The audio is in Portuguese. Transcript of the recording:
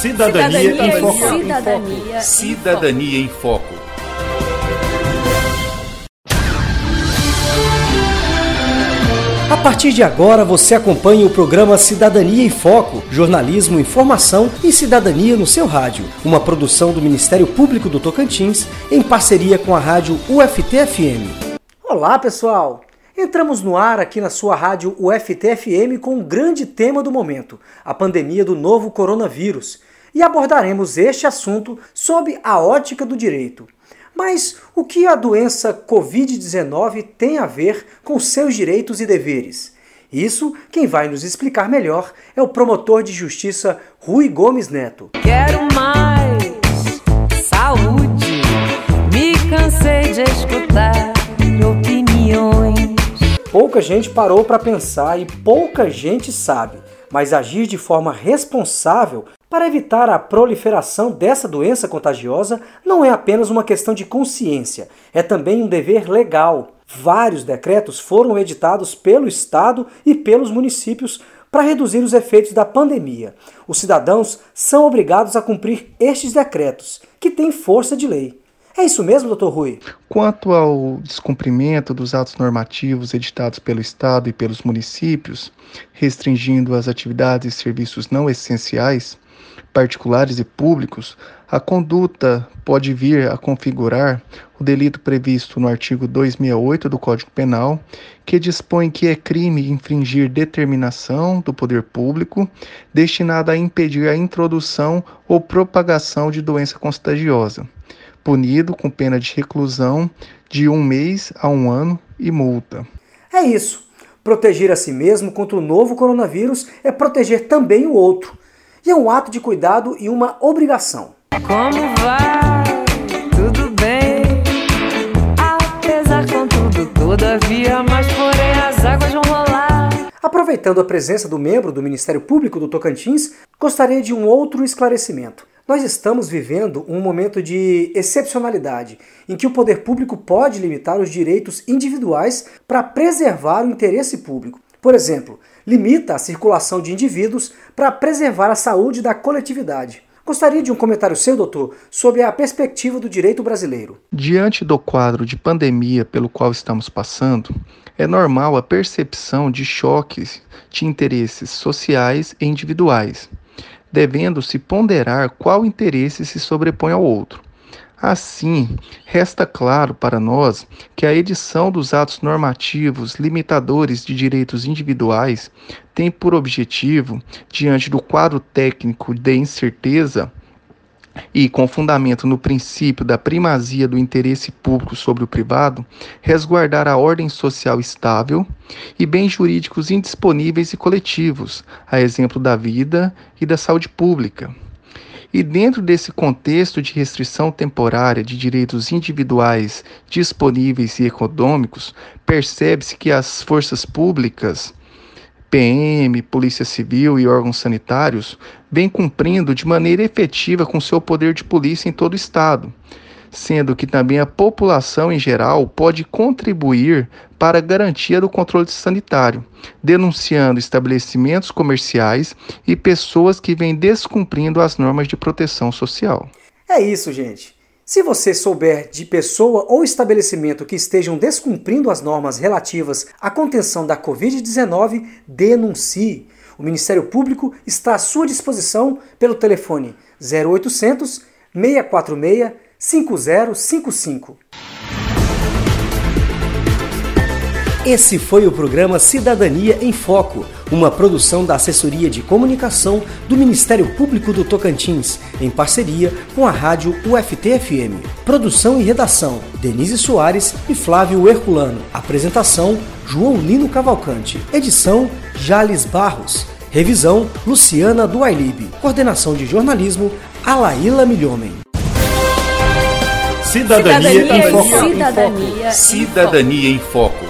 Cidadania, Cidadania em Foco. Cidadania, Cidadania em Foco. A partir de agora você acompanha o programa Cidadania em Foco, jornalismo, informação e cidadania no seu rádio, uma produção do Ministério Público do Tocantins em parceria com a rádio UFT-FM. Olá pessoal! Entramos no ar aqui na sua rádio UFT-FM com um grande tema do momento, a pandemia do novo coronavírus e abordaremos este assunto sob a ótica do direito. Mas o que a doença Covid-19 tem a ver com seus direitos e deveres? Isso quem vai nos explicar melhor é o promotor de justiça Rui Gomes Neto. Quero mais saúde, me cansei de escutar opiniões. Pouca gente parou para pensar e pouca gente sabe, mas agir de forma responsável para evitar a proliferação dessa doença contagiosa não é apenas uma questão de consciência, é também um dever legal. Vários decretos foram editados pelo Estado e pelos municípios para reduzir os efeitos da pandemia. Os cidadãos são obrigados a cumprir estes decretos, que têm força de lei. É isso mesmo, doutor Rui? Quanto ao descumprimento dos atos normativos editados pelo Estado e pelos municípios, restringindo as atividades e serviços não essenciais, particulares e públicos, a conduta pode vir a configurar o delito previsto no artigo 268 do Código Penal, que dispõe que é crime infringir determinação do poder público destinada a impedir a introdução ou propagação de doença contagiosa, punido com pena de reclusão de um mês a um ano e multa. É isso. Proteger a si mesmo contra o novo coronavírus é proteger também o outro e é um ato de cuidado e uma obrigação. Como vai? Tudo bem? Apesar contudo, todavia, mas porém as águas vão rolar. Aproveitando a presença do membro do Ministério Público do Tocantins, gostaria de um outro esclarecimento. Nós estamos vivendo um momento de excepcionalidade, em que o poder público pode limitar os direitos individuais para preservar o interesse público. Por exemplo, limita a circulação de indivíduos para preservar a saúde da coletividade. Gostaria de um comentário seu, doutor, sobre a perspectiva do direito brasileiro. Diante do quadro de pandemia pelo qual estamos passando, é normal a percepção de choques de interesses sociais e individuais, devendo-se ponderar qual interesse se sobrepõe ao outro. Assim, resta claro para nós que a edição dos atos normativos limitadores de direitos individuais tem por objetivo, diante do quadro técnico de incerteza, e com fundamento no princípio da primazia do interesse público sobre o privado, resguardar a ordem social estável e bens jurídicos indisponíveis e coletivos, a exemplo da vida e da saúde pública. E dentro desse contexto de restrição temporária de direitos individuais disponíveis e econômicos, percebe-se que as forças públicas, PM, Polícia Civil e órgãos sanitários, vêm cumprindo de maneira efetiva com seu poder de polícia em todo o Estado sendo que também a população em geral pode contribuir para a garantia do controle sanitário, denunciando estabelecimentos comerciais e pessoas que vêm descumprindo as normas de proteção social. É isso, gente. Se você souber de pessoa ou estabelecimento que estejam descumprindo as normas relativas à contenção da Covid-19, denuncie. O Ministério Público está à sua disposição pelo telefone 0800 646 5055. Esse foi o programa Cidadania em Foco, uma produção da Assessoria de Comunicação do Ministério Público do Tocantins, em parceria com a rádio UFT-FM. Produção e redação: Denise Soares e Flávio Herculano. Apresentação: João Lino Cavalcante. Edição: Jales Barros. Revisão: Luciana Duailib. Coordenação de jornalismo: Alaíla Milhomem. Cidadania, Cidadania, em Foco. Cidadania, Cidadania em Foco.